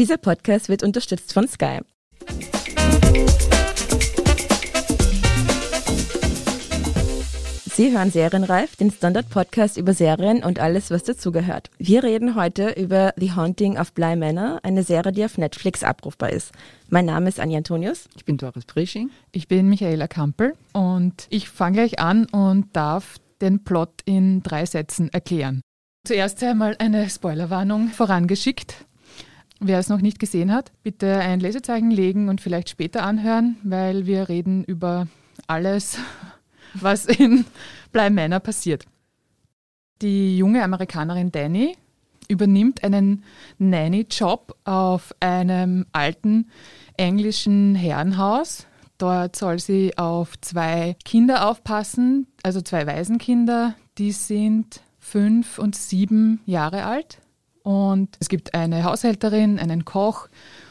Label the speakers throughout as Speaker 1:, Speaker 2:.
Speaker 1: Dieser Podcast wird unterstützt von Sky. Sie hören Serienreif, den Standard-Podcast über Serien und alles, was dazugehört. Wir reden heute über The Haunting of Bly Manor, eine Serie, die auf Netflix abrufbar ist. Mein Name ist Anja Antonius.
Speaker 2: Ich bin Doris Prisching.
Speaker 3: Ich bin Michaela Kampel und ich fange gleich an und darf den Plot in drei Sätzen erklären. Zuerst einmal eine Spoilerwarnung vorangeschickt. Wer es noch nicht gesehen hat, bitte ein Lesezeichen legen und vielleicht später anhören, weil wir reden über alles, was in Bly Manor passiert. Die junge Amerikanerin Danny übernimmt einen Nanny-Job auf einem alten englischen Herrenhaus. Dort soll sie auf zwei Kinder aufpassen, also zwei Waisenkinder, die sind fünf und sieben Jahre alt. Und es gibt eine Haushälterin, einen Koch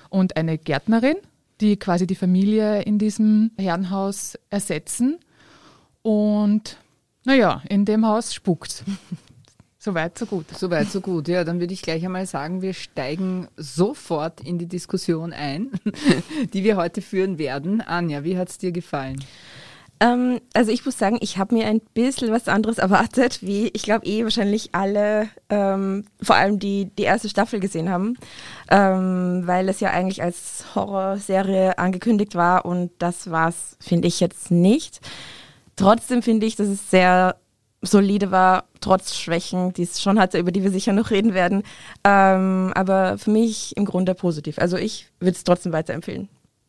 Speaker 3: und eine Gärtnerin, die quasi die Familie in diesem Herrenhaus ersetzen. Und naja, in dem Haus spukt Soweit, so gut.
Speaker 2: Soweit, so gut. Ja, dann würde ich gleich einmal sagen, wir steigen sofort in die Diskussion ein, die wir heute führen werden. Anja, wie hat es dir gefallen?
Speaker 1: Ähm, also ich muss sagen, ich habe mir ein bisschen was anderes erwartet, wie ich glaube eh wahrscheinlich alle, ähm, vor allem die die erste Staffel gesehen haben, ähm, weil es ja eigentlich als Horrorserie angekündigt war und das war es, finde ich jetzt nicht. Trotzdem finde ich, dass es sehr solide war, trotz Schwächen, die es schon hatte, über die wir sicher noch reden werden. Ähm, aber für mich im Grunde positiv. Also ich würde es trotzdem weiterempfehlen.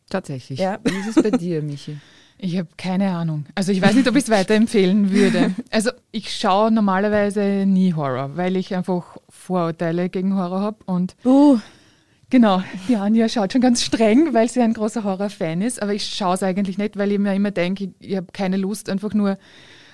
Speaker 2: Tatsächlich. Ja. Wie ist es bei dir, Michi?
Speaker 3: Ich habe keine Ahnung. Also ich weiß nicht, ob ich es weiterempfehlen würde. Also ich schaue normalerweise nie Horror, weil ich einfach Vorurteile gegen Horror habe und uh. Genau, die Anja schaut schon ganz streng, weil sie ein großer Horror-Fan ist, aber ich schaue es eigentlich nicht, weil ich mir immer denke, ich, ich habe keine Lust, einfach nur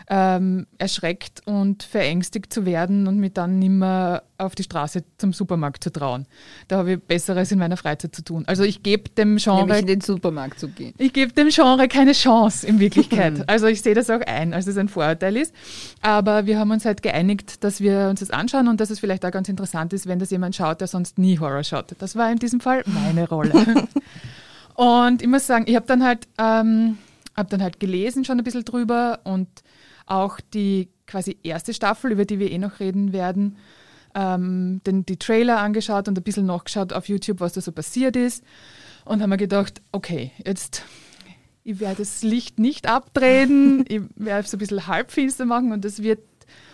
Speaker 3: ähm, erschreckt und verängstigt zu werden und mich dann nicht mehr auf die Straße zum Supermarkt zu trauen. Da habe ich Besseres in meiner Freizeit zu tun. Also ich gebe dem Genre...
Speaker 2: Nämlich in den Supermarkt zu gehen.
Speaker 3: Ich gebe dem Genre keine Chance in Wirklichkeit. also ich sehe das auch ein, als es ein Vorurteil ist. Aber wir haben uns halt geeinigt, dass wir uns das anschauen und dass es vielleicht auch ganz interessant ist, wenn das jemand schaut, der sonst nie Horror schaut. Das war in diesem Fall meine Rolle. und ich muss sagen, ich habe dann halt... Ähm, habe dann halt gelesen schon ein bisschen drüber und auch die quasi erste Staffel, über die wir eh noch reden werden, ähm, den, die Trailer angeschaut und ein bisschen nachgeschaut auf YouTube, was da so passiert ist. Und haben mir gedacht, okay, jetzt, ich werde das Licht nicht abdrehen, ich werde es ein bisschen halbfinster machen und das wird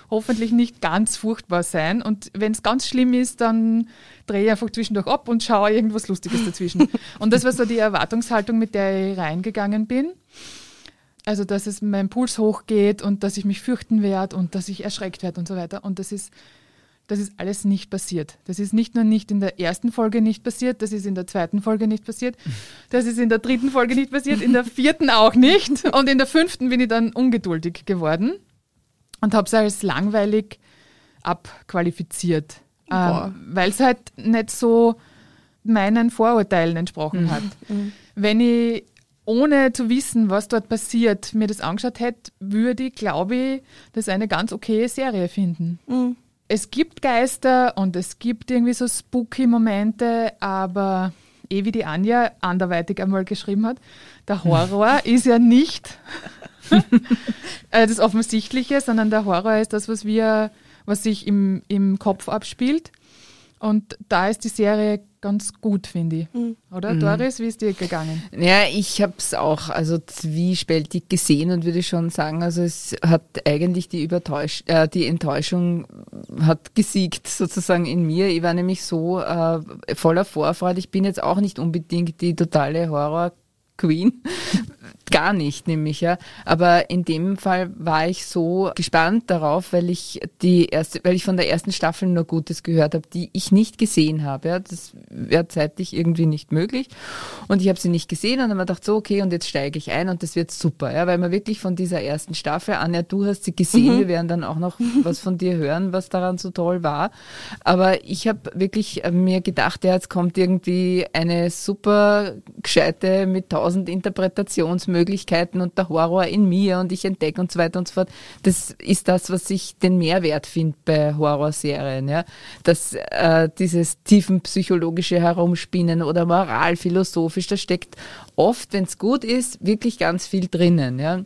Speaker 3: hoffentlich nicht ganz furchtbar sein. Und wenn es ganz schlimm ist, dann drehe ich einfach zwischendurch ab und schaue irgendwas Lustiges dazwischen. und das war so die Erwartungshaltung, mit der ich reingegangen bin. Also, dass es mein Puls hochgeht und dass ich mich fürchten werde und dass ich erschreckt werde und so weiter. Und das ist, das ist alles nicht passiert. Das ist nicht nur nicht in der ersten Folge nicht passiert, das ist in der zweiten Folge nicht passiert, das ist in der dritten Folge nicht passiert, in der vierten auch nicht. Und in der fünften bin ich dann ungeduldig geworden und habe es als langweilig abqualifiziert. Ähm, Weil es halt nicht so meinen Vorurteilen entsprochen mhm. hat. Mhm. Wenn ich ohne zu wissen, was dort passiert, mir das angeschaut hätte, würde ich, glaube ich, das eine ganz okaye Serie finden. Mhm. Es gibt Geister und es gibt irgendwie so spooky Momente, aber eh wie die Anja anderweitig einmal geschrieben hat, der Horror ist ja nicht äh, das Offensichtliche, sondern der Horror ist das, was wir, was sich im, im Kopf abspielt. Und da ist die Serie ganz gut, finde ich. Mhm. Oder, mhm. Doris, wie ist dir gegangen?
Speaker 2: Ja, ich habe es auch also zwiespältig gesehen und würde schon sagen, also es hat eigentlich die, Übertäusch äh, die Enttäuschung hat gesiegt sozusagen in mir. Ich war nämlich so äh, voller Vorfreude. Ich bin jetzt auch nicht unbedingt die totale Horror- Queen, gar nicht, nämlich, ja. Aber in dem Fall war ich so gespannt darauf, weil ich die erste, weil ich von der ersten Staffel nur Gutes gehört habe, die ich nicht gesehen habe. Ja. Das wäre zeitlich irgendwie nicht möglich. Und ich habe sie nicht gesehen und dann habe ich gedacht, so, okay, und jetzt steige ich ein und das wird super, ja, weil man wirklich von dieser ersten Staffel, Anja, du hast sie gesehen, mhm. wir werden dann auch noch was von dir hören, was daran so toll war. Aber ich habe wirklich mir gedacht, ja, jetzt kommt irgendwie eine super gescheite mit tausend Interpretationsmöglichkeiten Möglichkeiten und der Horror in mir und ich entdecke und so weiter und so fort. Das ist das, was ich den Mehrwert finde bei Horrorserien, ja. Dass äh, dieses tiefenpsychologische Herumspinnen oder moralphilosophisch, da steckt oft, wenn es gut ist, wirklich ganz viel drinnen, ja.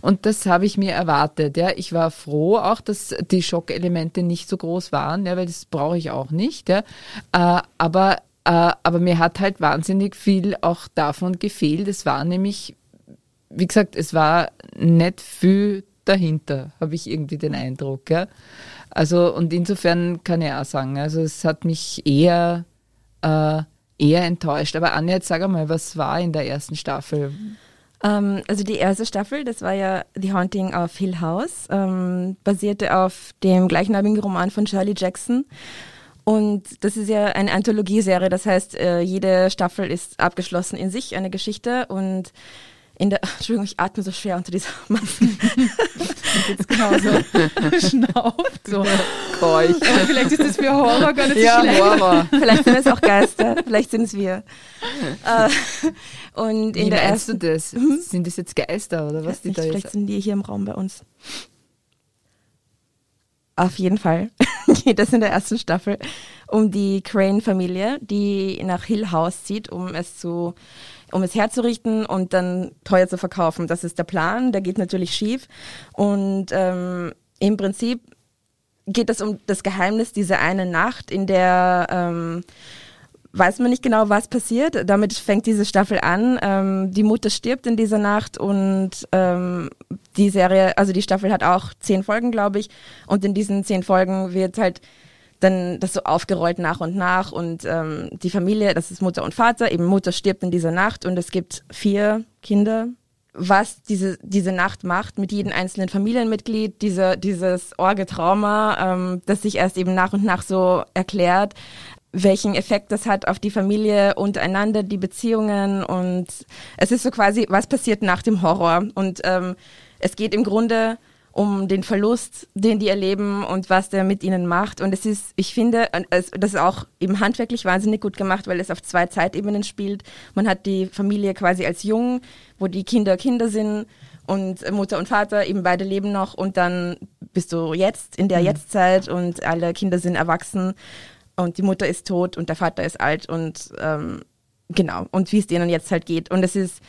Speaker 2: Und das habe ich mir erwartet, ja. Ich war froh auch, dass die Schockelemente nicht so groß waren, ja, weil das brauche ich auch nicht, ja. Äh, aber aber mir hat halt wahnsinnig viel auch davon gefehlt. Es war nämlich, wie gesagt, es war nicht viel dahinter, habe ich irgendwie den Eindruck. Ja? Also, und insofern kann ich auch sagen, also es hat mich eher, äh, eher enttäuscht. Aber Anja, jetzt sag mal, was war in der ersten Staffel?
Speaker 1: Ähm, also die erste Staffel, das war ja The Haunting of Hill House, ähm, basierte auf dem gleichnamigen Roman von Shirley Jackson. Und das ist ja eine Anthologieserie, das heißt, äh, jede Staffel ist abgeschlossen in sich, eine Geschichte und in der, Entschuldigung, ich atme so schwer unter dieser Maske.
Speaker 3: jetzt genauso schnauft, so
Speaker 2: keuch.
Speaker 3: Vielleicht ist das für Horror gar nicht so
Speaker 2: Ja,
Speaker 3: schlecht.
Speaker 2: Horror.
Speaker 1: Vielleicht sind es auch Geister, vielleicht sind es wir. Äh, und in
Speaker 2: Wie
Speaker 1: der
Speaker 2: meinst
Speaker 1: ersten,
Speaker 2: du das? Sind das jetzt Geister oder was die
Speaker 1: nicht,
Speaker 2: da
Speaker 1: vielleicht
Speaker 2: jetzt?
Speaker 1: sind die hier im Raum bei uns. Auf jeden Fall geht es in der ersten Staffel um die Crane-Familie, die nach Hill House zieht, um es zu, um es herzurichten und dann teuer zu verkaufen. Das ist der Plan. Der geht natürlich schief und ähm, im Prinzip geht es um das Geheimnis dieser einen Nacht, in der ähm, weiß man nicht genau, was passiert. Damit fängt diese Staffel an. Ähm, die Mutter stirbt in dieser Nacht und ähm, die Serie, also die Staffel hat auch zehn Folgen, glaube ich. Und in diesen zehn Folgen wird halt dann das so aufgerollt nach und nach und ähm, die Familie, das ist Mutter und Vater, eben Mutter stirbt in dieser Nacht und es gibt vier Kinder. Was diese, diese Nacht macht mit jedem einzelnen Familienmitglied, diese, dieses Orgetrauma, ähm, das sich erst eben nach und nach so erklärt, welchen Effekt das hat auf die Familie untereinander, die Beziehungen und es ist so quasi, was passiert nach dem Horror? Und ähm, es geht im Grunde um den Verlust, den die erleben und was der mit ihnen macht. Und es ist, ich finde, es, das ist auch eben handwerklich wahnsinnig gut gemacht, weil es auf zwei Zeitebenen spielt. Man hat die Familie quasi als jung, wo die Kinder Kinder sind und Mutter und Vater eben beide leben noch. Und dann bist du jetzt in der Jetztzeit und alle Kinder sind erwachsen und die Mutter ist tot und der Vater ist alt und ähm, genau, und wie es denen jetzt halt geht. Und es ist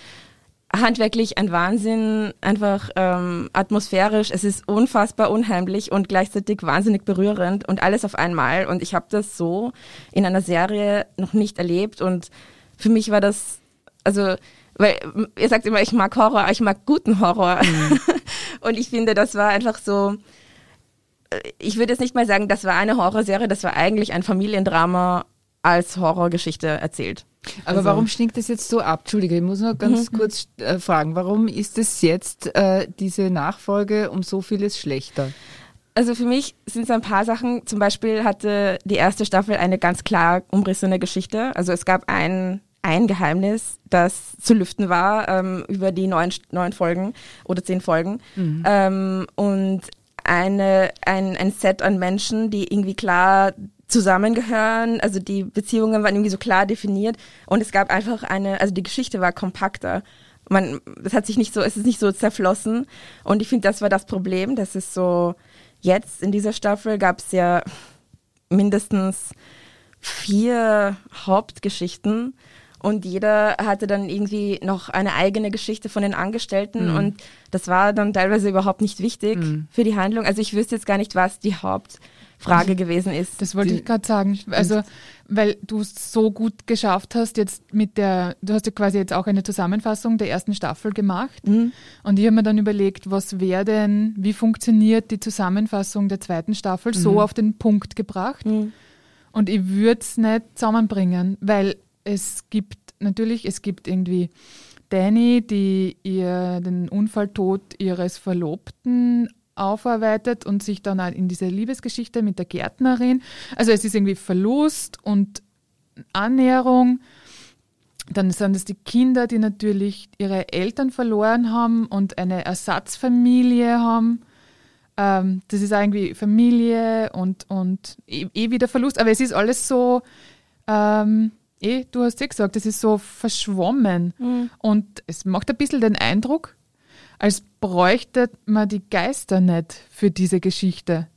Speaker 1: handwerklich ein Wahnsinn, einfach ähm, atmosphärisch, es ist unfassbar unheimlich und gleichzeitig wahnsinnig berührend und alles auf einmal. Und ich habe das so in einer Serie noch nicht erlebt und für mich war das, also weil ihr sagt immer, ich mag Horror, ich mag guten Horror. und ich finde, das war einfach so, ich würde jetzt nicht mal sagen, das war eine Horrorserie, das war eigentlich ein Familiendrama als Horrorgeschichte erzählt.
Speaker 2: Aber
Speaker 1: Also-
Speaker 2: warum stinkt das jetzt so ab? Entschuldige, ich muss noch ganz kurz äh, fragen, warum ist es jetzt äh, diese Nachfolge um so vieles schlechter?
Speaker 1: Also für mich sind es ein paar Sachen. Zum Beispiel hatte die erste Staffel eine ganz klar umrissene Geschichte. Also es gab ein, ein Geheimnis, das zu lüften war ähm, über die neun, neun Folgen oder zehn Folgen. Ähm, und eine, ein, ein Set an Menschen, die irgendwie klar zusammengehören. Also die Beziehungen waren irgendwie so klar definiert. Und es gab einfach eine, also die Geschichte war kompakter. Man, das hat sich nicht so, es ist nicht so zerflossen. Und ich finde, das war das Problem. Das ist so, jetzt in dieser Staffel gab es ja mindestens vier Hauptgeschichten und jeder hatte dann irgendwie noch eine eigene Geschichte von den Angestellten und das war dann teilweise überhaupt nicht wichtig für die Handlung. Also ich wüsste jetzt gar nicht, was die Hauptfrage gewesen ist.
Speaker 3: Das wollte
Speaker 2: Die-
Speaker 3: ich gerade sagen. Also, weil du es so gut geschafft hast, jetzt mit der, du hast ja quasi jetzt auch eine Zusammenfassung der ersten Staffel gemacht.
Speaker 1: Mhm.
Speaker 3: Und ich habe mir dann überlegt, was wäre denn, wie funktioniert die Zusammenfassung der zweiten Staffel so auf den Punkt gebracht.
Speaker 1: Mhm.
Speaker 3: Und ich würde es nicht zusammenbringen, weil es gibt natürlich, es gibt irgendwie Danny, die ihr den Unfalltod ihres Verlobten aufarbeitet und sich dann auch in diese Liebesgeschichte mit der Gärtnerin. Also es ist irgendwie Verlust und Annäherung. Dann sind es die Kinder, die natürlich ihre Eltern verloren haben und eine Ersatzfamilie haben. Ähm, das ist irgendwie Familie und, und eh, eh wieder Verlust. Aber es ist alles so, ähm, eh, du hast ja gesagt, es ist so verschwommen mhm. und es macht ein bisschen den Eindruck, als bräuchte man die Geister nicht für diese Geschichte.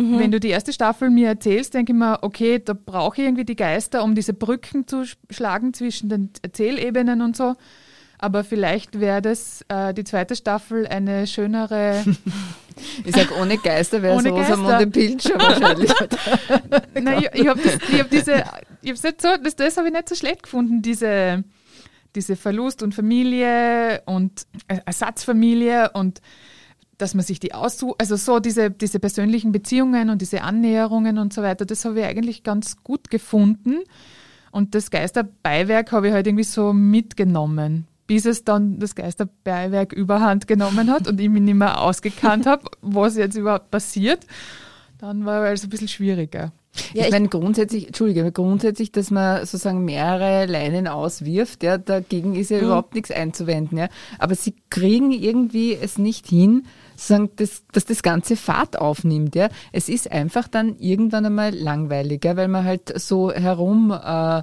Speaker 3: Mhm. Wenn du die erste Staffel mir erzählst, denke ich mir, okay, da brauche ich irgendwie die Geister, um diese Brücken zu schlagen zwischen den Erzählebenen und so. Aber vielleicht wäre das äh, die zweite Staffel eine schönere.
Speaker 2: ich sage, ohne Geister wäre es Rosamunde Pilcher wahrscheinlich.
Speaker 3: Nein, ich, ich habe hab diese, ich hab's nicht so, das, das habe ich nicht so schlecht gefunden, diese, diese Verlust und Familie und Ersatzfamilie und dass man sich die aussucht, also so diese, diese persönlichen Beziehungen und diese Annäherungen und so weiter, das habe ich eigentlich ganz gut gefunden. Und das Geisterbeiwerk habe ich halt irgendwie so mitgenommen bis es dann das Geisterbeiwerk überhand genommen hat und ich mich nicht mehr ausgekannt habe, was jetzt überhaupt passiert. Dann war es ein bisschen schwieriger.
Speaker 2: Ja, ich meine grundsätzlich, Entschuldige, grundsätzlich, dass man sozusagen mehrere Leinen auswirft, ja, dagegen ist ja mhm. überhaupt nichts einzuwenden, ja. Aber sie kriegen irgendwie es nicht hin, sozusagen, dass, dass das ganze Fahrt aufnimmt, ja. Es ist einfach dann irgendwann einmal langweiliger, weil man halt so herum äh,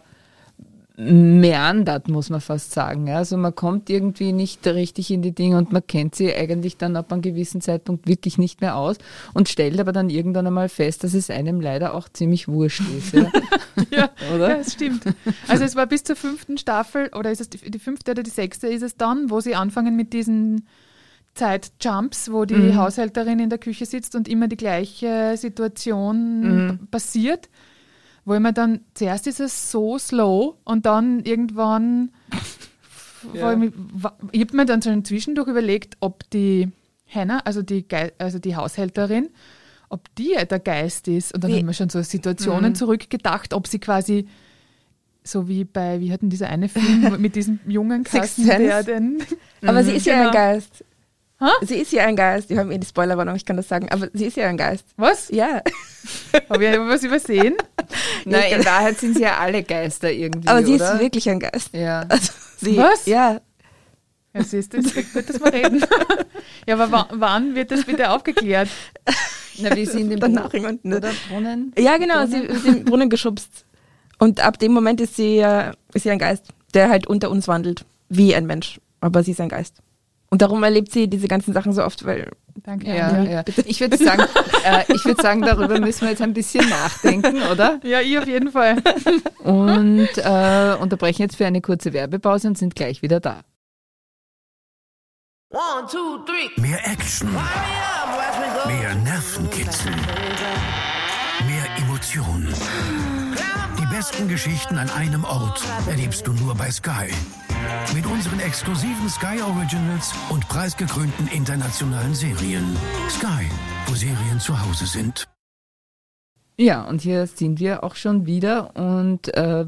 Speaker 2: meandert, muss man fast sagen. Also man kommt irgendwie nicht richtig in die Dinge und man kennt sie eigentlich dann ab einem gewissen Zeitpunkt wirklich nicht mehr aus und stellt aber dann irgendwann einmal fest, dass es einem leider auch ziemlich wurscht ist. Ja,
Speaker 3: ja, oder? ja das stimmt. Also es war bis zur fünften Staffel, oder ist es die, die fünfte oder die sechste ist es dann, wo sie anfangen mit diesen Zeitjumps, wo die mhm. Haushälterin in der Küche sitzt und immer die gleiche Situation mhm. passiert wo ich mir dann, zuerst ist es so slow und dann irgendwann, ja. ich, ich habe mir dann so zwischendurch überlegt, ob die Hannah, also die, also die Haushälterin, ob die der Geist ist. Und dann haben wir schon so Situationen mhm. zurückgedacht, ob sie quasi so wie bei, wie hatten dieser eine Film mit diesem jungen Kasten, der den.
Speaker 1: Aber sie ist ja ein genau. Geist. Ha? Sie ist ja ein Geist. Die haben eh die Spoilerwarnung, ich kann das sagen. Aber sie ist ja ein Geist.
Speaker 3: Was?
Speaker 1: Ja.
Speaker 3: Habe ich was übersehen?
Speaker 2: Nein, in Wahrheit sind sie ja alle Geister irgendwie.
Speaker 1: Aber sie
Speaker 2: oder?
Speaker 1: ist wirklich ein Geist.
Speaker 2: Ja.
Speaker 1: Also sie,
Speaker 3: was?
Speaker 1: Ja.
Speaker 3: Ja, siehst du, jetzt wird das mal reden. ja, aber wann wird das bitte aufgeklärt?
Speaker 2: Na, wie sie in dem
Speaker 1: Danach
Speaker 2: Brunnen, oder
Speaker 1: Brunnen? Ja, genau, Brunnen? sie ist in den Brunnen geschubst. Und ab dem Moment ist sie, ist sie ein Geist, der halt unter uns wandelt, wie ein Mensch. Aber sie ist ein Geist. Und darum erlebt sie diese ganzen Sachen so oft, weil.
Speaker 2: Danke. Ja, ja. Ich würde sagen, äh, ich würde sagen, darüber müssen wir jetzt ein bisschen nachdenken, oder?
Speaker 3: Ja, ich auf jeden Fall.
Speaker 2: Und äh, unterbrechen jetzt für eine kurze Werbepause und sind gleich wieder da.
Speaker 4: One, two, three. Mehr Action. Mehr Nervenkitzel. Mehr Emotionen. Besten Geschichten an einem Ort erlebst du nur bei Sky. Mit unseren exklusiven Sky Originals und preisgekrönten internationalen Serien. Sky, wo Serien zu Hause sind.
Speaker 2: Ja, und hier sind wir auch schon wieder und äh,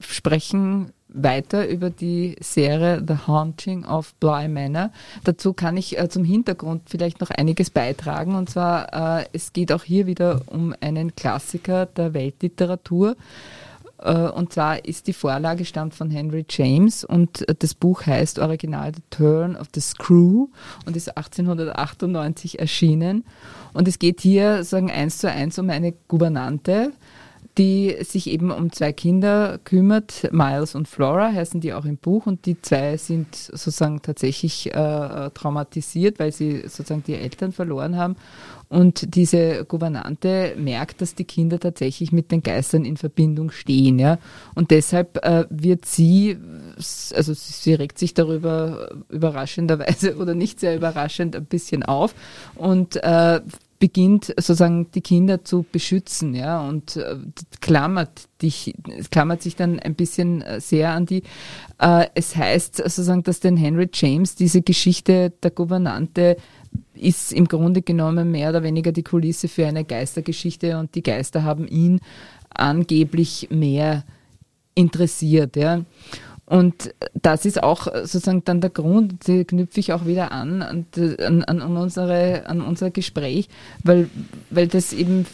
Speaker 2: sprechen weiter über die Serie The Haunting of Bly Manor. Dazu kann ich äh, zum Hintergrund vielleicht noch einiges beitragen. Und zwar, äh, es geht auch hier wieder um einen Klassiker der Weltliteratur. Äh, und zwar ist die Vorlage stammt von Henry James und das Buch heißt original The Turn of the Screw und ist 1898 erschienen. Und es geht hier sagen eins zu eins um eine Gouvernante, die sich eben um zwei Kinder kümmert. Miles und Flora heißen die auch im Buch und die zwei sind sozusagen tatsächlich äh, traumatisiert, weil sie sozusagen die Eltern verloren haben. Und diese Gouvernante merkt, dass die Kinder tatsächlich mit den Geistern in Verbindung stehen. Ja? Und deshalb äh, wird sie, also sie regt sich darüber überraschenderweise oder nicht sehr überraschend ein bisschen auf und äh, beginnt sozusagen die Kinder zu beschützen, ja, und äh, klammert dich, klammert sich dann ein bisschen äh, sehr an die. Äh, es heißt sozusagen, dass den Henry James diese Geschichte der Gouvernante ist im Grunde genommen mehr oder weniger die Kulisse für eine Geistergeschichte und die Geister haben ihn angeblich mehr interessiert, ja. Und das ist auch sozusagen dann der Grund, da knüpfe ich auch wieder an, an, an, an, unsere, an unser Gespräch, weil, weil das eben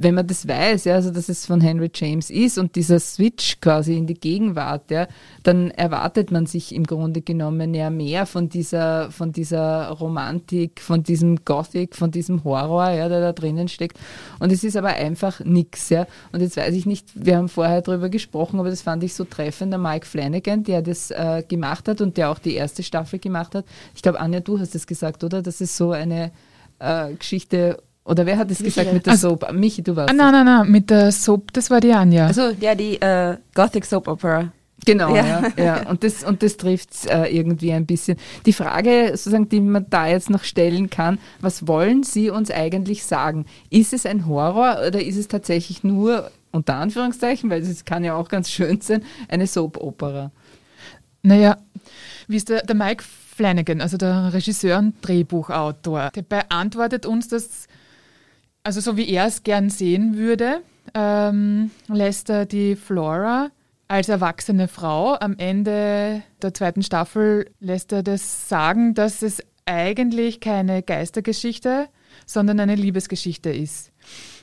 Speaker 2: wenn man das weiß, ja, also dass es von Henry James ist und dieser Switch quasi in die Gegenwart, ja, dann erwartet man sich im Grunde genommen ja mehr von dieser, von dieser Romantik, von diesem Gothic, von diesem Horror, ja, der da drinnen steckt. Und es ist aber einfach nix, ja. Und jetzt weiß ich nicht, wir haben vorher drüber gesprochen, aber das fand ich so treffend, der Mike Flanagan, der das äh, gemacht hat und der auch die erste Staffel gemacht hat. Ich glaube, Anja, du hast es gesagt, oder? Das ist so eine äh, Geschichte oder wer hat es gesagt mit der also, Soap? Michi, du warst.
Speaker 3: Ah, nein, nein, nein, mit der Soap, das war die Anja.
Speaker 1: Also ja, die äh, Gothic Soap Opera.
Speaker 2: Genau, ja. ja, ja. Und das, und das trifft es äh, irgendwie ein bisschen. Die Frage, sozusagen, die man da jetzt noch stellen kann, was wollen Sie uns eigentlich sagen? Ist es ein Horror oder ist es tatsächlich nur, unter Anführungszeichen, weil es kann ja auch ganz schön sein, eine Soap-Opera?
Speaker 3: Naja, wie ist der, der Mike Flanagan, also der Regisseur und Drehbuchautor, der beantwortet uns das also so wie er es gern sehen würde, ähm, lässt er die Flora als erwachsene Frau am Ende der zweiten Staffel lässt er das sagen, dass es eigentlich keine Geistergeschichte, sondern eine Liebesgeschichte ist.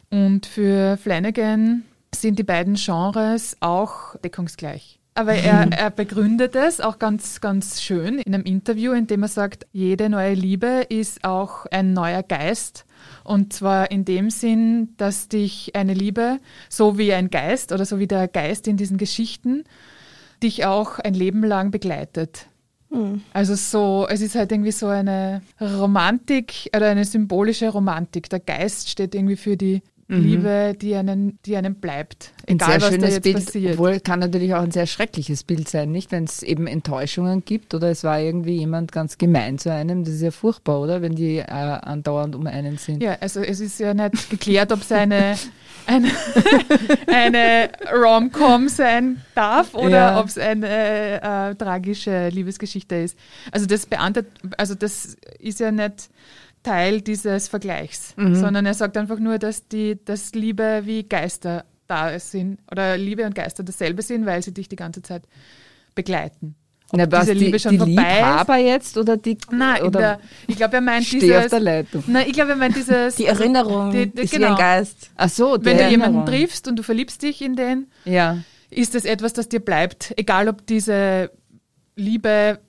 Speaker 3: Und für Flanagan sind die beiden Genres auch deckungsgleich. Aber er, er begründet es auch ganz, ganz schön in einem Interview, in dem er sagt, jede neue Liebe ist auch ein neuer Geist und zwar in dem Sinn, dass dich eine Liebe, so wie ein Geist oder so wie der Geist in diesen Geschichten, dich auch ein Leben lang begleitet. Mhm. Also so, es ist halt irgendwie so eine Romantik oder eine symbolische Romantik. Der Geist steht irgendwie für die mhm. Liebe, die einen, die einem bleibt.
Speaker 2: Egal, ein sehr schönes was Bild, passiert. Obwohl kann natürlich auch ein sehr schreckliches Bild sein, nicht? Wenn es eben Enttäuschungen gibt oder es war irgendwie jemand ganz gemein zu einem, das ist ja furchtbar, oder? Wenn die äh, andauernd um einen sind.
Speaker 3: Ja, also es ist ja nicht geklärt, ob es eine, eine, eine Rom-Com sein darf oder ja. ob es eine äh, tragische Liebesgeschichte ist. Also das beantwortet, also das ist ja nicht Teil dieses Vergleichs, mhm. sondern er sagt einfach nur, dass die, dass Liebe wie Geister da sind oder Liebe und Geister dasselbe sind, weil sie dich die ganze Zeit begleiten.
Speaker 2: Ob Na, diese Liebe die, schon die vorbei Liebhaber ist. jetzt oder die
Speaker 3: Nein,
Speaker 2: oder
Speaker 3: der, ich glaube, er meint
Speaker 2: dieses auf der Leitung.
Speaker 3: Nein, ich glaube, er meint dieses
Speaker 1: die Erinnerung die, die,
Speaker 3: ist genau. wie ein Geist.
Speaker 2: Ach so,
Speaker 3: wenn du jemanden triffst und du verliebst dich in den, ja. ist das etwas, das dir bleibt, egal ob diese Liebe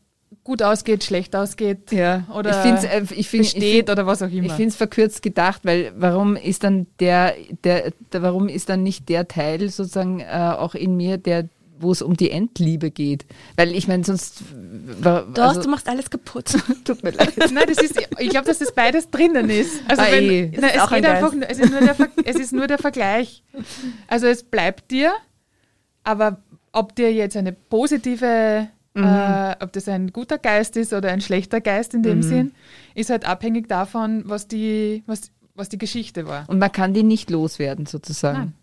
Speaker 3: gut ausgeht, schlecht ausgeht
Speaker 2: ja.
Speaker 3: oder
Speaker 2: ich find's, äh, ich find,
Speaker 3: besteht ich find, oder was auch immer.
Speaker 2: Ich finde es verkürzt gedacht, weil warum ist dann der, der, der, warum ist dann nicht der Teil sozusagen äh, auch in mir, der wo es um die Endliebe geht. Weil ich meine, sonst.
Speaker 1: Also Doch, du machst alles kaputt.
Speaker 3: Tut mir leid. Nein, das ist, ich glaube, dass das beides drinnen ist. Also ah, wenn, eh. nein, es, geht einfach, es, ist nur der, es ist nur der Vergleich. Also es bleibt dir, aber ob dir jetzt eine positive Mhm. Äh, ob das ein guter Geist ist oder ein schlechter Geist in dem mhm. Sinn, ist halt abhängig davon, was die, was, was die Geschichte war.
Speaker 2: Und man kann die nicht loswerden, sozusagen. Nein.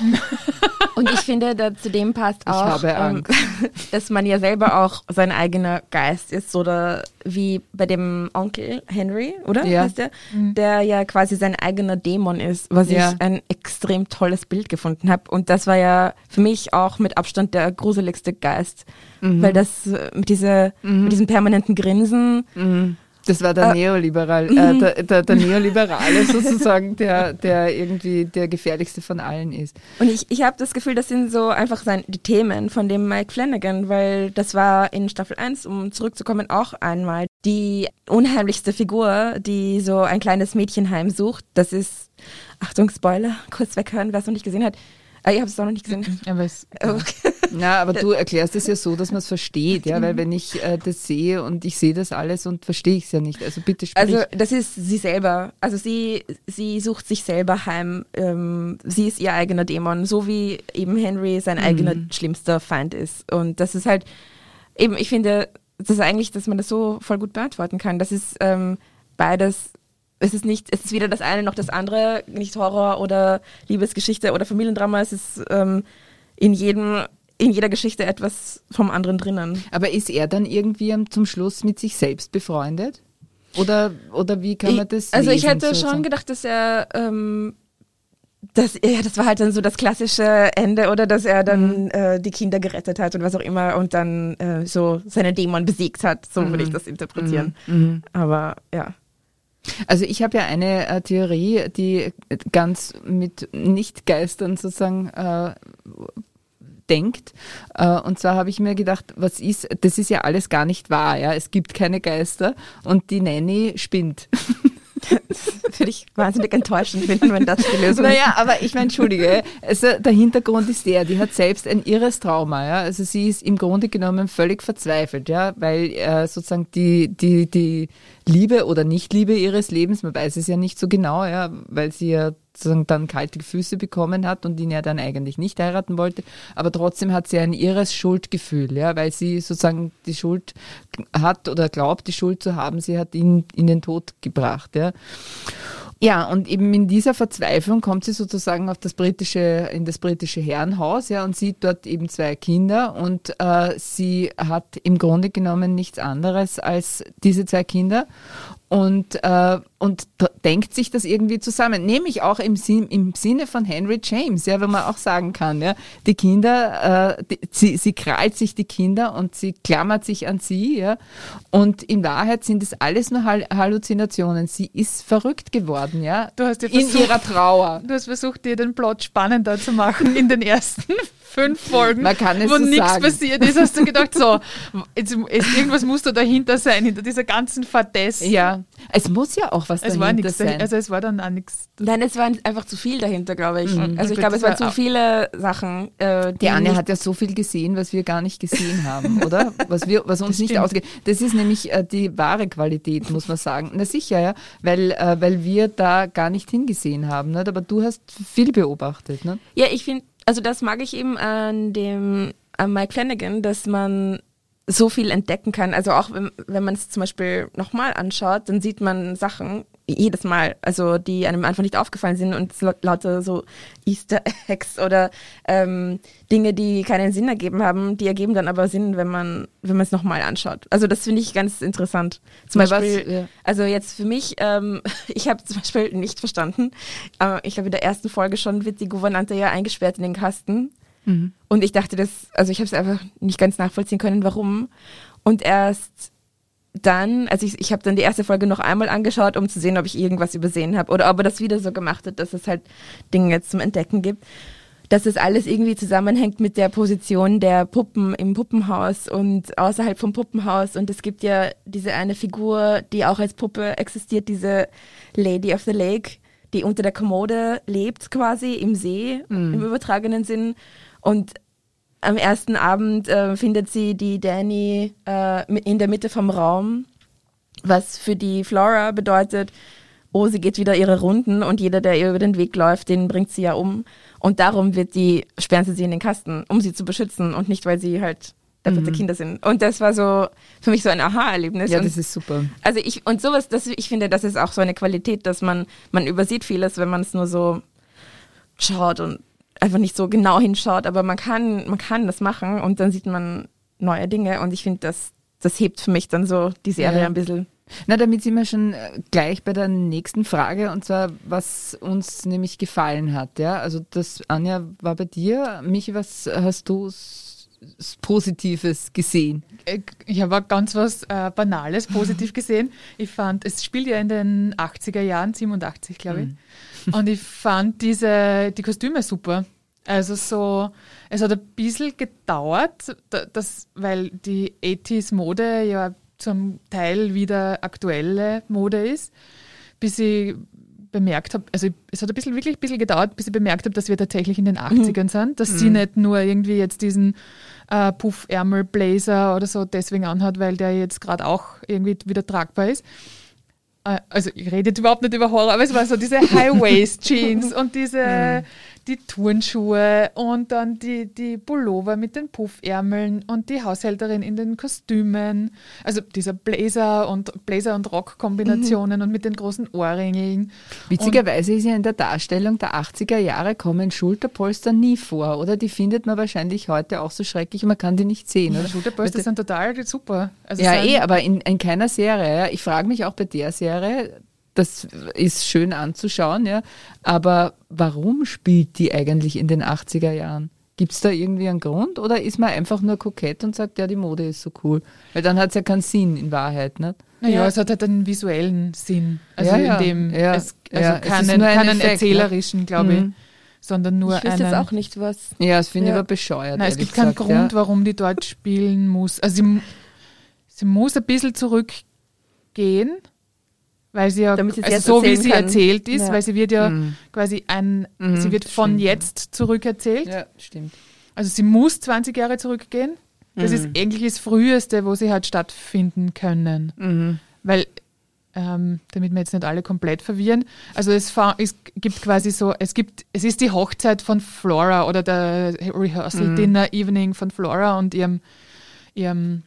Speaker 1: Und ich finde, da zu dem passt auch, ähm, dass man ja selber auch sein eigener Geist ist, oder wie bei dem Onkel Henry, oder? Ja. Heißt der? Mhm. der ja quasi sein eigener Dämon ist, was ja. ich ein extrem tolles Bild gefunden habe. Und das war ja für mich auch mit Abstand der gruseligste Geist, mhm. weil das äh, mit, diese, mhm. mit diesem permanenten Grinsen
Speaker 2: mhm. Das war der äh, Neoliberal, äh, mhm. der, der, der, Neoliberale sozusagen, der, der irgendwie der gefährlichste von allen ist.
Speaker 1: Und ich, ich habe das Gefühl, das sind so einfach sein, die Themen von dem Mike Flanagan, weil das war in Staffel 1, um zurückzukommen, auch einmal die unheimlichste Figur, die so ein kleines Mädchen heimsucht. Das ist, Achtung, Spoiler, kurz weghören, wer es noch nicht gesehen hat. Ah, ihr habt es auch noch nicht gesehen.
Speaker 3: Aber es,
Speaker 2: okay. Ja, aber du erklärst es ja so, dass man es versteht, ja, weil wenn ich äh, das sehe und ich sehe das alles und verstehe ich es ja nicht. Also bitte sprich.
Speaker 1: Also das ist sie selber. Also sie, sie sucht sich selber heim. Ähm, sie ist ihr eigener Dämon, so wie eben Henry sein mhm. eigener schlimmster Feind ist. Und das ist halt eben, ich finde, das ist eigentlich, dass man das so voll gut beantworten kann. Das ist ähm, beides es ist nicht, es ist weder das eine noch das andere, nicht Horror oder Liebesgeschichte oder Familiendrama, es ist ähm, in jedem in jeder Geschichte etwas vom anderen drinnen.
Speaker 2: Aber ist er dann irgendwie zum Schluss mit sich selbst befreundet? Oder, oder wie kann man das
Speaker 1: Also ich hätte sozusagen? schon gedacht, dass er ähm, das, ja, das war halt dann so das klassische Ende oder dass er dann mhm. äh, die Kinder gerettet hat und was auch immer und dann äh, so seine Dämon besiegt hat. So mhm. würde ich das interpretieren. Mhm. mhm. Aber ja.
Speaker 2: Also ich habe ja eine äh, Theorie, die ganz mit Nicht-Geistern sozusagen äh, denkt. Äh, und zwar habe ich mir gedacht, was ist, das ist ja alles gar nicht wahr, ja. Es gibt keine Geister und die Nanny spinnt.
Speaker 1: Das würde ich wahnsinnig enttäuschend finden, wenn das die Lösung ist.
Speaker 2: Naja, aber ich meine, entschuldige, also der Hintergrund ist der, die hat selbst ein irres Trauma, ja. Also sie ist im Grunde genommen völlig verzweifelt, ja, weil äh, sozusagen die, die, die Liebe oder Nicht-Liebe ihres Lebens, man weiß es ja nicht so genau, ja, weil sie ja sozusagen dann kalte Füße bekommen hat und ihn ja dann eigentlich nicht heiraten wollte. Aber trotzdem hat sie ein irres Schuldgefühl, ja, weil sie sozusagen die Schuld hat oder glaubt, die Schuld zu haben. Sie hat ihn in den Tod gebracht, ja. Ja, und eben in dieser Verzweiflung kommt sie sozusagen auf das britische, in das britische Herrenhaus, ja, und sieht dort eben zwei Kinder und äh, sie hat im Grunde genommen nichts anderes als diese zwei Kinder und, äh, und denkt sich das irgendwie zusammen. Nämlich auch im, im Sinne von Henry James, ja, wenn man auch sagen kann, ja, die Kinder, äh, die, sie, sie krallt sich die Kinder und sie klammert sich an sie, ja, und in Wahrheit sind es alles nur Halluzinationen. Sie ist verrückt geworden, ja,
Speaker 3: du hast ja versucht,
Speaker 2: in ihrer Trauer.
Speaker 3: Du hast versucht, dir den Plot spannender zu machen in den ersten fünf Folgen, wo
Speaker 2: so
Speaker 3: nichts passiert ist, hast du gedacht, so, jetzt, jetzt, irgendwas muss da dahinter sein, hinter dieser ganzen Fadesse.
Speaker 2: Ja, es muss ja auch was
Speaker 3: Es
Speaker 2: dahinter
Speaker 3: war
Speaker 2: sein.
Speaker 3: also es war dann auch nichts.
Speaker 1: Nein, es waren einfach zu viel dahinter, glaube ich.
Speaker 2: Mhm.
Speaker 1: Also ich glaube, es waren
Speaker 3: Das
Speaker 1: zu
Speaker 3: war-
Speaker 1: viele Sachen. Äh, die
Speaker 2: Die Anja
Speaker 1: nicht-
Speaker 2: hat ja so viel gesehen, was wir gar nicht gesehen haben, oder? Was, wir, was uns nicht
Speaker 3: stimmt.
Speaker 2: ausgeht. Das ist nämlich äh, die wahre Qualität, muss man sagen. Na sicher, ja, weil, äh, weil wir da gar nicht hingesehen haben. Nicht? Aber du hast viel beobachtet. Ne?
Speaker 1: Ja, ich finde, also das mag ich eben an dem an Mike Flanagan, dass man so viel entdecken kann. Also auch wenn, wenn man es zum Beispiel nochmal anschaut, dann sieht man Sachen jedes Mal, also die einem einfach nicht aufgefallen sind und lauter so Easter Eggs oder ähm, Dinge, die keinen Sinn ergeben haben, die ergeben dann aber Sinn, wenn man wenn man es nochmal anschaut. Also das finde ich ganz interessant. Zum
Speaker 2: was-
Speaker 1: Beispiel,
Speaker 2: ja.
Speaker 1: also jetzt für mich, ähm, ich habe zum Beispiel nicht verstanden, äh, ich glaube in der ersten Folge schon wird die Gouvernante ja eingesperrt in den Kasten. Und ich dachte das, also ich habe es einfach nicht ganz nachvollziehen können, warum. Und erst dann, also ich, ich habe dann die erste Folge noch einmal angeschaut, um zu sehen, ob ich irgendwas übersehen habe oder ob er das wieder so gemacht hat, dass es halt Dinge jetzt zum Entdecken gibt. Dass das alles irgendwie zusammenhängt mit der Position der Puppen im Puppenhaus und außerhalb vom Puppenhaus. Und es gibt ja diese eine Figur, die auch als Puppe existiert, diese Lady of the Lake, die unter der Kommode lebt quasi im See, im übertragenen Sinn. Und am ersten Abend äh, findet sie die Danny äh, in der Mitte vom Raum, was für die Flora bedeutet, oh, sie geht wieder ihre Runden und jeder, der ihr über den Weg läuft, den bringt sie ja um. Und darum wird die, sperren sie sie in den Kasten, um sie zu beschützen und nicht, weil sie halt depperte Kinder sind. Und das war so für mich so ein Aha-Erlebnis.
Speaker 2: Ja,
Speaker 1: und
Speaker 2: das ist super.
Speaker 1: also ich und sowas, das ich finde, das ist auch so eine Qualität, dass man man übersieht vieles, wenn man es nur so schaut und einfach nicht so genau hinschaut, aber man kann man kann das machen und dann sieht man neue Dinge und ich finde, das das hebt für mich dann so die Serie
Speaker 2: Ja.
Speaker 1: ein bisschen.
Speaker 2: Na, damit sind wir schon äh, gleich bei der nächsten Frage und zwar, was uns nämlich gefallen hat. Ja, also das, Anja, war bei dir. Michi, was hast du Positives gesehen?
Speaker 3: Äh, Ich habe auch ganz was äh, Banales positiv gesehen. Ich fand, es spielt ja in den 80er Jahren, 87 glaube ich. Und ich fand diese, die Kostüme super. Also so, es hat ein bisschen gedauert, da- das, weil die 80s Mode ja zum Teil wieder aktuelle Mode ist, bis ich bemerkt habe, also es hat ein bisschen, wirklich ein bisschen gedauert, bis ich bemerkt habe, dass wir tatsächlich in den 80ern sind, dass sie nicht nur irgendwie jetzt diesen äh, Puffärmel-Blazer oder so deswegen anhat, weil der jetzt gerade auch irgendwie wieder tragbar ist. Äh, also ich rede jetzt überhaupt nicht über Horror, aber es war so diese High-Waist-Jeans und diese die Turnschuhe und dann die, die Pullover mit den Puffärmeln und die Haushälterin in den Kostümen. Also dieser Blazer und Blazer und Rock-Kombinationen und mit den großen Ohrringeln.
Speaker 2: Witzigerweise ist ja in der Darstellung der 80er Jahre kommen Schulterpolster nie vor, oder? Die findet man wahrscheinlich heute auch so schrecklich, man kann die nicht sehen, oder?
Speaker 3: Schulterpolster sind total super. Also
Speaker 2: Ja, eh, aber in, in keiner Serie. Ich frage mich auch bei der Serie, das ist schön anzuschauen, ja, aber warum spielt die eigentlich in den 80er Jahren? Gibt es da irgendwie einen Grund oder ist man einfach nur kokett und sagt, ja, die Mode ist so cool? Weil dann hat es ja keinen Sinn in Wahrheit, nicht?
Speaker 3: Naja,
Speaker 1: Ja.
Speaker 3: es hat halt einen visuellen Sinn. Also
Speaker 2: Ja, ja.
Speaker 3: in dem,
Speaker 2: Ja.
Speaker 3: es, also
Speaker 2: Ja, es ist
Speaker 3: keinen,
Speaker 2: nur ein
Speaker 3: keinen
Speaker 2: Effekt, ne?
Speaker 3: erzählerischen, glaube ich,
Speaker 2: Mhm.
Speaker 3: sondern nur
Speaker 1: ich
Speaker 3: einen.
Speaker 1: jetzt auch nicht, was.
Speaker 2: Ja, das finde ich aber bescheuert.
Speaker 3: Nein, es gibt keinen
Speaker 2: gesagt,
Speaker 3: Grund,
Speaker 2: ja.
Speaker 3: warum die dort spielen muss. Also sie, sie muss ein bisschen zurückgehen, weil sie ja, also
Speaker 1: jetzt
Speaker 3: so wie sie
Speaker 1: kann.
Speaker 3: erzählt ist,
Speaker 1: Ja.
Speaker 3: weil sie wird ja
Speaker 2: Mhm.
Speaker 3: quasi ein,
Speaker 2: Mhm,
Speaker 3: sie wird von
Speaker 2: stimmt,
Speaker 3: jetzt zurückerzählt.
Speaker 2: Ja, stimmt.
Speaker 3: Also sie muss 20 Jahre zurückgehen. Das
Speaker 2: Mhm.
Speaker 3: ist eigentlich das Früheste, wo sie hat stattfinden können.
Speaker 2: Mhm.
Speaker 3: Weil, ähm, damit wir jetzt nicht alle komplett verwirren, also es, es gibt quasi so, es gibt, es ist die Hochzeit von Flora oder der Rehearsal
Speaker 2: Mhm.
Speaker 3: Dinner Evening von Flora und ihrem, ihrem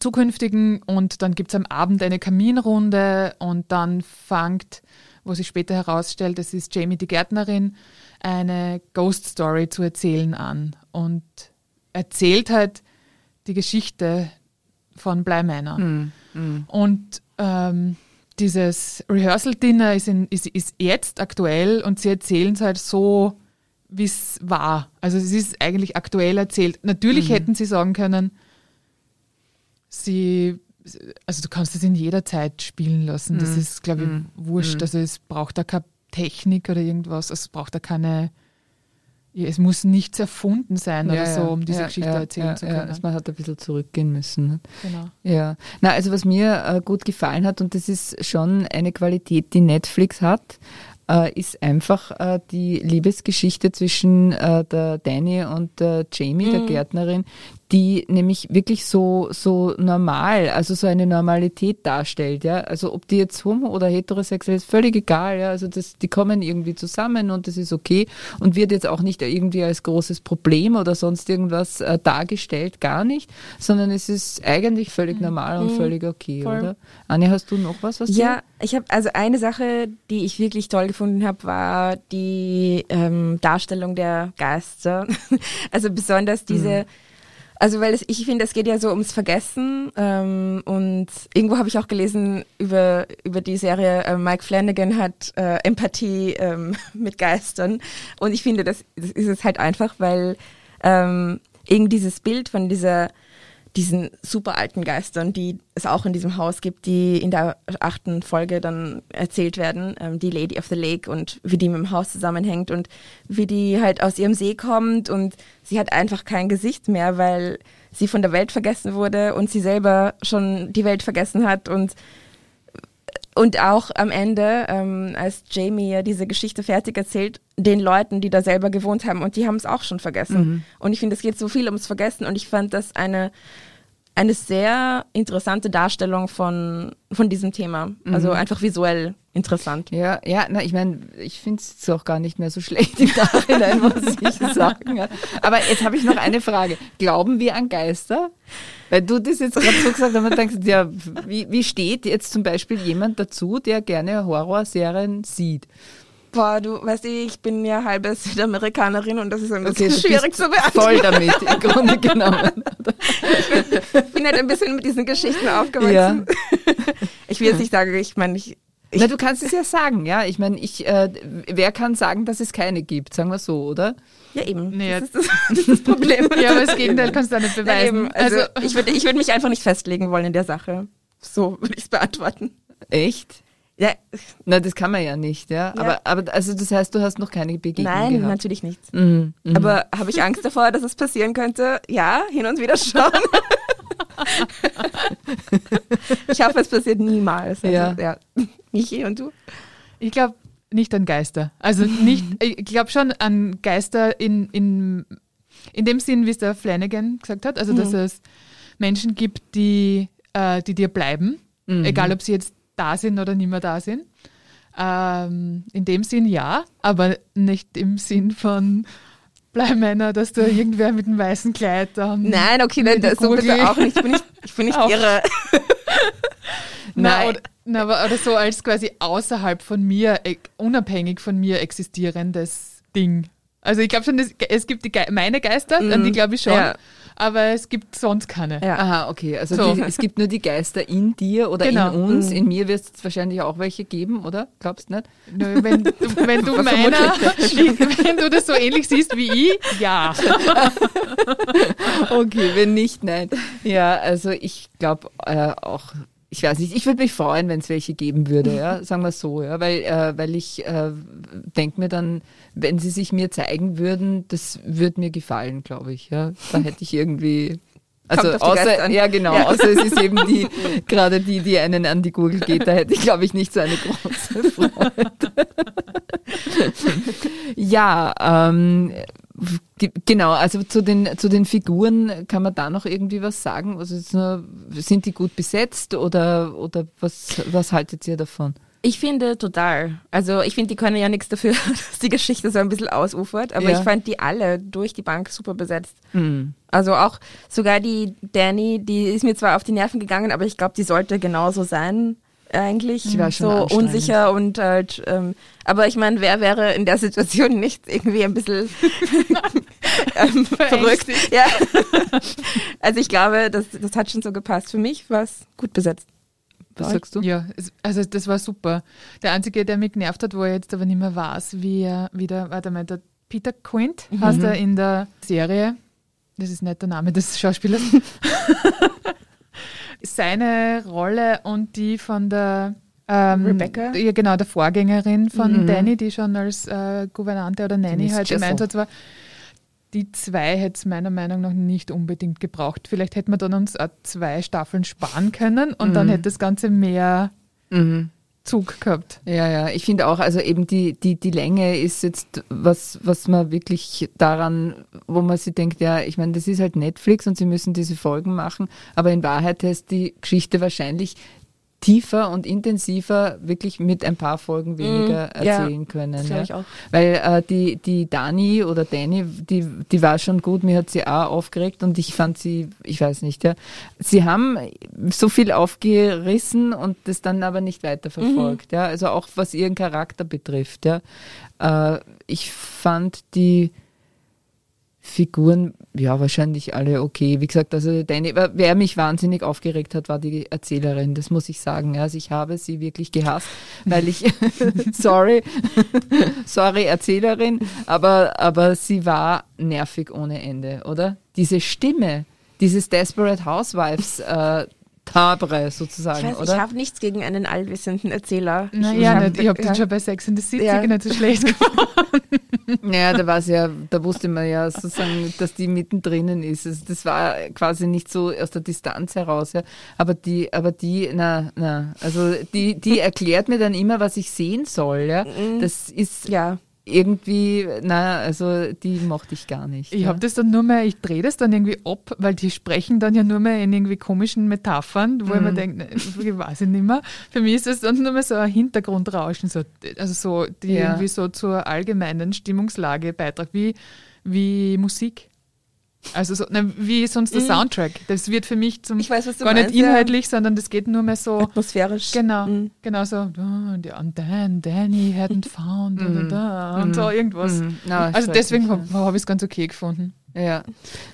Speaker 3: zukünftigen und dann gibt es am Abend eine Kaminrunde und dann fängt, wo sich später herausstellt, es ist Jamie die Gärtnerin, eine Ghost Story zu erzählen an und erzählt halt die Geschichte von Bly Manor.
Speaker 2: Mhm. Mhm.
Speaker 3: Und ähm, dieses Rehearsal-Dinner ist, in- ist, ist jetzt aktuell und sie erzählen es halt so, wie es war. Also es ist eigentlich aktuell erzählt. Natürlich hätten sie sagen können, sie, also du kannst es in jeder Zeit spielen lassen. Das ist, glaube ich, wurscht. Also es braucht da keine Technik oder irgendwas. Es braucht da keine, ja, es muss nichts erfunden sein oder so, um diese
Speaker 2: ja,
Speaker 3: Geschichte
Speaker 2: ja,
Speaker 3: erzählen
Speaker 2: ja,
Speaker 3: zu
Speaker 2: Ja,
Speaker 3: können.
Speaker 2: also man hat ein bisschen zurückgehen müssen. ne?
Speaker 3: genau.
Speaker 2: Ja, na also was mir äh, gut gefallen hat und das ist schon eine Qualität, die Netflix hat, äh, ist einfach äh, die Liebesgeschichte zwischen äh, der Danny und der Jamie, der Gärtnerin, die nämlich wirklich so so normal, also so eine Normalität darstellt, ja. Also ob die jetzt homo oder heterosexuell ist, völlig egal, ja. Also das, die kommen irgendwie zusammen und das ist okay und wird jetzt auch nicht irgendwie als großes Problem oder sonst irgendwas äh, dargestellt, gar nicht, sondern es ist eigentlich völlig normal und völlig okay,
Speaker 1: Voll.
Speaker 2: oder? Anja, hast du noch was, was
Speaker 1: Ja, ich habe also eine Sache, die ich wirklich toll gefunden habe, war die ähm, Darstellung der Geister. also besonders diese, also weil es, ich finde, es geht ja so ums Vergessen ähm, und irgendwo habe ich auch gelesen über über die Serie äh, Mike Flanagan hat äh, Empathie ähm, mit Geistern. Und ich finde, das, das ist es halt einfach, weil ähm, irgendwie dieses Bild von dieser diesen super alten Geistern, die es auch in diesem Haus gibt, die in der achten Folge dann erzählt werden, ähm, die Lady of the Lake und wie die mit dem Haus zusammenhängt und wie die halt aus ihrem See kommt und sie hat einfach kein Gesicht mehr, weil sie von der Welt vergessen wurde und sie selber schon die Welt vergessen hat und und auch am Ende, ähm, als Jamie ja diese Geschichte fertig erzählt, den Leuten, die da selber gewohnt haben, und die haben es auch schon vergessen. Und ich finde, es geht so viel ums Vergessen und ich fand das eine, eine sehr interessante Darstellung von, von diesem Thema. Also einfach visuell interessant.
Speaker 2: Ja, ja, na, ich meine, ich finde es auch gar nicht mehr so schlecht im Nachhinein, muss ich sagen. Aber jetzt habe ich noch eine Frage. Glauben wir an Geister? Weil du das jetzt gerade so gesagt hast, man denkt, ja, wie, wie steht jetzt zum Beispiel jemand dazu, der gerne Horrorserien sieht?
Speaker 1: Boah, du weißt, ich bin ja halbe Südamerikanerin und das ist ein
Speaker 2: Okay,
Speaker 1: bisschen
Speaker 2: du
Speaker 1: schwierig zu beantworten.
Speaker 2: Voll damit, im Grunde genommen.
Speaker 1: Ich bin halt ein bisschen mit diesen Geschichten aufgewachsen. Ich will jetzt nicht sagen, ich meine, ich, ich
Speaker 2: Na, du kannst es ja sagen, ja. Ich meine, ich, äh, wer kann sagen, dass es keine gibt? Sagen wir so, oder?
Speaker 1: ja eben,
Speaker 3: Nee,
Speaker 1: das, ist das, das ist das Problem.
Speaker 3: Ja, aber das Gegenteil kannst du auch nicht beweisen.
Speaker 1: eben, also, ich würde ich würd mich einfach nicht festlegen wollen in der Sache. So würde ich es beantworten.
Speaker 2: Echt?
Speaker 1: Ja,
Speaker 2: Na, das kann man ja nicht, ja.
Speaker 1: Ja.
Speaker 2: Aber, aber also das heißt, du hast noch keine Begegnung
Speaker 1: nein,
Speaker 2: gehabt.
Speaker 1: natürlich nicht.
Speaker 2: Mhm, mhm.
Speaker 1: Aber habe ich Angst davor, dass es passieren könnte? Ja, hin und wieder schon. ich hoffe, es passiert niemals. Also,
Speaker 2: Ja.
Speaker 1: ja. Michi und du?
Speaker 3: Ich glaube nicht an Geister. Also nicht, ich glaube schon an Geister in, in, in dem Sinn, wie es der Flanagan gesagt hat. Also, dass es Menschen gibt, die, äh, die dir bleiben, egal ob sie jetzt da sind oder nicht mehr da sind. Ähm, in dem Sinn ja, aber nicht im Sinn von Bleimänner, dass da irgendwer mit einem weißen Kleid dann.
Speaker 1: Nein, okay, nein, das so bitte auch nicht. Ich bin nicht, ich bin nicht irre.
Speaker 2: Nein.
Speaker 3: oder, na, aber, oder so als quasi außerhalb von mir, äh, unabhängig von mir existierendes Ding. Also ich glaube schon, es gibt die meine Geister, an die glaube ich schon.
Speaker 1: Ja.
Speaker 3: Aber es gibt sonst keine.
Speaker 1: Ja.
Speaker 2: Aha, okay. Also
Speaker 3: So.
Speaker 2: die, es gibt nur die Geister in dir oder
Speaker 3: Genau.
Speaker 2: in uns.
Speaker 1: Mhm.
Speaker 2: In mir wird es wahrscheinlich auch welche geben, oder? Glaubst nicht?
Speaker 3: Nö, Wenn du, wenn du meiner, wenn du das so ähnlich siehst wie ich, ja.
Speaker 2: Okay, wenn nicht, nein. Ja, also ich glaube äh, auch, ich weiß nicht, ich würde mich freuen, wenn es welche geben würde, ja, sagen wir so, ja, weil, äh, weil ich äh, denke mir dann, wenn sie sich mir zeigen würden, das würde mir gefallen, glaube ich, ja. Da hätte ich irgendwie. Also außer, ja genau, außer es ist eben die, gerade die, die einen an die Gurgel geht, da hätte ich, glaube ich, nicht so eine große Freude. ja, ähm, genau, also zu den, zu den Figuren kann man da noch irgendwie was sagen? Also sind die gut besetzt oder, oder was, was haltet ihr davon?
Speaker 1: Ich finde total. Also ich finde, die können ja nichts dafür, dass die Geschichte so ein bisschen ausufert, aber
Speaker 2: Ja.
Speaker 1: ich fand die alle durch die Bank super besetzt. Also auch sogar die Danny, die ist mir zwar auf die Nerven gegangen, aber ich glaube, die sollte genauso sein eigentlich.
Speaker 2: Die war schon
Speaker 1: so unsicher und halt, ähm, aber ich meine, wer wäre in der Situation nicht irgendwie ein bisschen ähm, verrückt? Ja. also ich glaube, das, das hat schon so gepasst. Für mich war es gut besetzt.
Speaker 2: Was sagst du?
Speaker 3: Ja, also das war super. Der einzige, der mich genervt hat, wo er jetzt aber nicht mehr weiß, wie er wieder, warte mal, der Peter Quint heißt er in der Serie. Das ist nicht der Name des Schauspielers. Seine Rolle und die von der ähm,
Speaker 1: Rebecca?
Speaker 3: Ja, genau, der Vorgängerin von Danny, die schon als äh, Gouvernante oder Nanny halt im. Einsatz war. Die zwei hätte es meiner Meinung nach nicht unbedingt gebraucht. Vielleicht hätten wir dann uns auch zwei Staffeln sparen können und dann hätte das Ganze mehr Zug gehabt.
Speaker 2: Ja, ja, ich finde auch, also eben die, die, die Länge ist jetzt was, was man wirklich daran, wo man sich denkt, ja, ich meine, das ist halt Netflix und sie müssen diese Folgen machen, aber in Wahrheit ist die Geschichte wahrscheinlich tiefer und intensiver wirklich mit ein paar Folgen weniger
Speaker 1: Mm, ja,
Speaker 2: erzählen können.
Speaker 1: das
Speaker 2: ja. Weil äh, die, die Dani oder Dani, die, die war schon gut, mir hat sie auch aufgeregt und ich fand sie, ich weiß nicht, ja. Sie haben so viel aufgerissen und das dann aber nicht weiterverfolgt, ja. Also auch was ihren Charakter betrifft, ja. Äh, ich fand die Figuren, ja, wahrscheinlich alle okay. Wie gesagt, also Danny, wer mich wahnsinnig aufgeregt hat, war die Erzählerin. Das muss ich sagen. Ja. Also ich habe sie wirklich gehasst, weil ich, sorry, sorry Erzählerin, aber, aber sie war nervig ohne Ende, oder? Diese Stimme, dieses Desperate Housewives, äh, Tabre sozusagen,
Speaker 1: Ich weiß,
Speaker 2: oder?
Speaker 1: ich habe nichts gegen einen allwissenden Erzähler.
Speaker 3: Naja,
Speaker 1: hab-
Speaker 3: nicht. ich habe
Speaker 1: ja.
Speaker 3: den schon bei Sex in the City
Speaker 1: Ja.
Speaker 3: nicht so schlecht gefunden.
Speaker 2: Ja, da war ja, da wusste man ja sozusagen, dass die mittendrin ist. Also das war quasi nicht so aus der Distanz heraus, ja. Aber die, aber die, na, na, also die, die erklärt mir dann immer, was ich sehen soll, ja. Das ist
Speaker 1: Ja.
Speaker 2: Irgendwie, na, also die mochte ich gar nicht.
Speaker 3: Ich
Speaker 2: ja.
Speaker 3: habe das dann nur mehr, ich drehe das dann irgendwie ab, weil die sprechen dann ja nur mehr in irgendwie komischen Metaphern, wo ich mir denke, ne, ich weiß ich nicht mehr. Für mich ist das dann nur mehr so ein Hintergrundrauschen, so, also so, die
Speaker 2: Ja.
Speaker 3: irgendwie so zur allgemeinen Stimmungslage beitragt, wie, wie Musik. Also so, ne, wie sonst der Soundtrack. Das wird für mich zum
Speaker 1: Ich weiß, was du
Speaker 3: gar
Speaker 1: meinst,
Speaker 3: nicht
Speaker 1: ja.
Speaker 3: inhaltlich, sondern das geht nur mehr so.
Speaker 1: Atmosphärisch.
Speaker 3: Genau,
Speaker 1: Mhm.
Speaker 3: genau so. "Oh, Und ja, then Danny hadn't found da, da, und so irgendwas.
Speaker 2: Mhm. Na,
Speaker 3: Also deswegen
Speaker 2: ja.
Speaker 3: habe hab ich es ganz okay gefunden.
Speaker 2: Ja.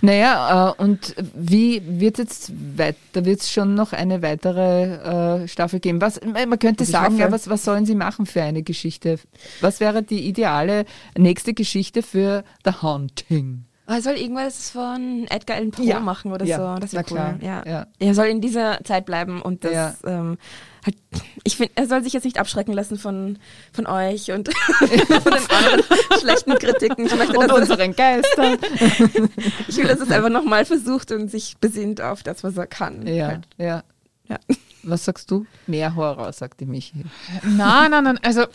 Speaker 2: Naja, äh, und wie wird jetzt weiter, wird es schon noch eine weitere äh, Staffel geben? Was, man könnte sagen, ja, was, was sollen sie machen für eine Geschichte? Was wäre die ideale nächste Geschichte für The Haunting?
Speaker 1: Er soll irgendwas von Edgar Allan Poe
Speaker 2: Ja.
Speaker 1: machen oder
Speaker 2: Ja.
Speaker 1: so. Das wäre cool.
Speaker 2: klar.
Speaker 1: Ja.
Speaker 2: Ja.
Speaker 1: Er soll in dieser Zeit bleiben und das ähm, halt, ich finde, er soll sich jetzt nicht abschrecken lassen von, von euch und von den anderen schlechten Kritiken. Ich möchte,
Speaker 2: Und
Speaker 1: er,
Speaker 2: unseren Geistern.
Speaker 1: ich will, dass er es einfach nochmal versucht und sich besinnt auf das, was er kann.
Speaker 2: ja,
Speaker 1: Halt.
Speaker 2: ja.
Speaker 1: Ja.
Speaker 2: Was sagst du? Mehr Horror, sagte Michi.
Speaker 3: Nein, nein, nein. Also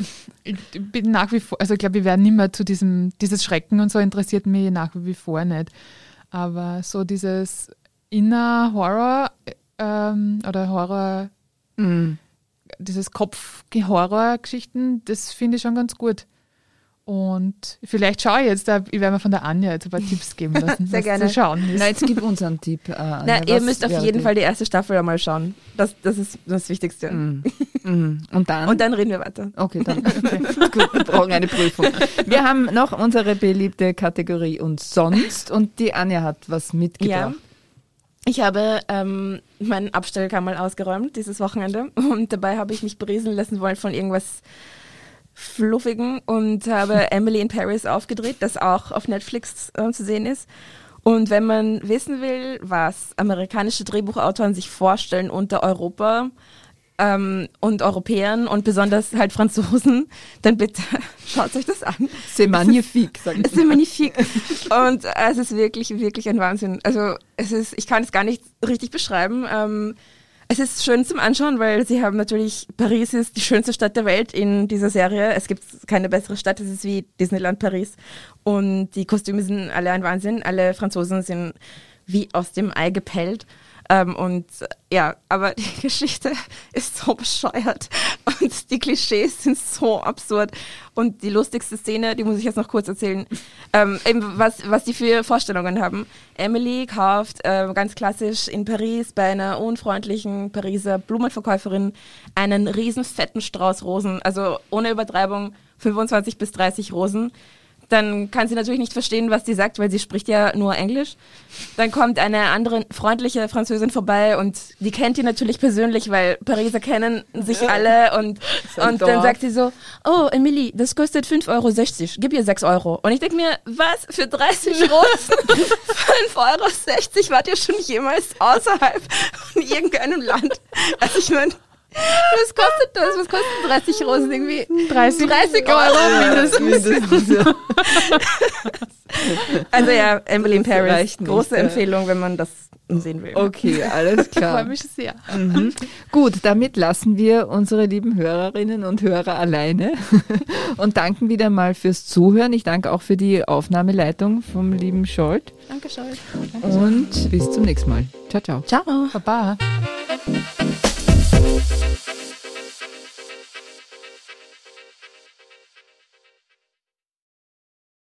Speaker 3: ich bin nach wie vor, also ich glaube, wir werden nicht mehr zu diesem, dieses Schrecken und so interessiert mich nach wie vor nicht. Aber so dieses Inner Horror ähm, oder Horror,
Speaker 2: Mhm.
Speaker 3: dieses Kopf-Horror-Geschichten, das finde ich schon ganz gut. Und vielleicht schaue ich jetzt, ich werde mir von der Anja jetzt ein paar Tipps geben lassen.
Speaker 1: Sehr gerne.
Speaker 3: Zu schauen ist.
Speaker 2: Na, jetzt gib uns einen Tipp. Äh, Anja.
Speaker 1: Na, ihr
Speaker 2: Was
Speaker 1: müsst auf jeden
Speaker 2: die-
Speaker 1: Fall die erste Staffel einmal schauen. Das, das ist das Wichtigste.
Speaker 2: Mhm. Und dann?
Speaker 1: Und dann reden wir weiter.
Speaker 2: Okay, dann. Gut, wir brauchen eine Prüfung. Wir haben noch unsere beliebte Kategorie und sonst und die Anja hat was
Speaker 1: Ja.
Speaker 2: mitgebracht.
Speaker 1: Ich habe ähm, meinen Abstellkammer ausgeräumt dieses Wochenende und dabei habe ich mich berieseln lassen wollen von irgendwas Fluffigen und habe Emily in Paris aufgedreht, das auch auf Netflix äh, zu sehen ist. Und wenn man wissen will, was amerikanische Drehbuchautoren sich vorstellen unter Europa ähm, und Europäern und besonders halt Franzosen, dann bitte schaut euch das an.
Speaker 2: C'est magnifique, sagen
Speaker 1: Es ist magnifique. Und äh, es ist wirklich, wirklich ein Wahnsinn. Also es ist, ich kann es gar nicht richtig beschreiben. Ähm, es ist schön zum Anschauen, weil sie haben natürlich, Paris ist die schönste Stadt der Welt in dieser Serie. Es gibt keine bessere Stadt, es ist wie Disneyland Paris. Und die Kostüme sind alle ein Wahnsinn. Alle Franzosen sind wie aus dem Ei gepellt. Ähm, und ja, aber die Geschichte ist so bescheuert und die Klischees sind so absurd. Und die lustigste Szene, die muss ich jetzt noch kurz erzählen, ähm, was, was die für Vorstellungen haben. Emily kauft äh, ganz klassisch in Paris bei einer unfreundlichen Pariser Blumenverkäuferin einen riesen fetten Strauß Rosen, also ohne Übertreibung 25 bis 30 Rosen dann kann sie natürlich nicht verstehen, was sie sagt, weil sie spricht ja nur Englisch. Dann kommt eine andere freundliche Französin vorbei und die kennt die natürlich persönlich, weil Pariser kennen sich alle und, und dann sagt sie so, oh Emily, das kostet 5,60 Euro, gib ihr 6 Euro. Und ich denke mir, was, für 30 Rosen 5,60 Euro, wart ihr schon jemals außerhalb von irgendeinem Land? Also ich meine, was kostet das? Was kosten 30 Rosen irgendwie?
Speaker 3: 30,
Speaker 1: 30 Euro mindestens.
Speaker 2: Ja.
Speaker 1: Also ja, Emily in Paris,
Speaker 2: reicht nicht,
Speaker 1: große
Speaker 2: ja.
Speaker 1: Empfehlung, wenn man das sehen will.
Speaker 2: Okay, alles
Speaker 3: Ich freue
Speaker 2: klar.
Speaker 3: mich sehr.
Speaker 2: Mhm. Gut, damit lassen wir unsere lieben Hörerinnen und Hörer alleine und danken wieder mal fürs Zuhören. Ich danke auch für die Aufnahmeleitung vom lieben Scholt
Speaker 1: Danke, Scholl.
Speaker 2: und bis zum nächsten Mal. Ciao, ciao.
Speaker 1: Ciao.
Speaker 3: Baba. Thank you.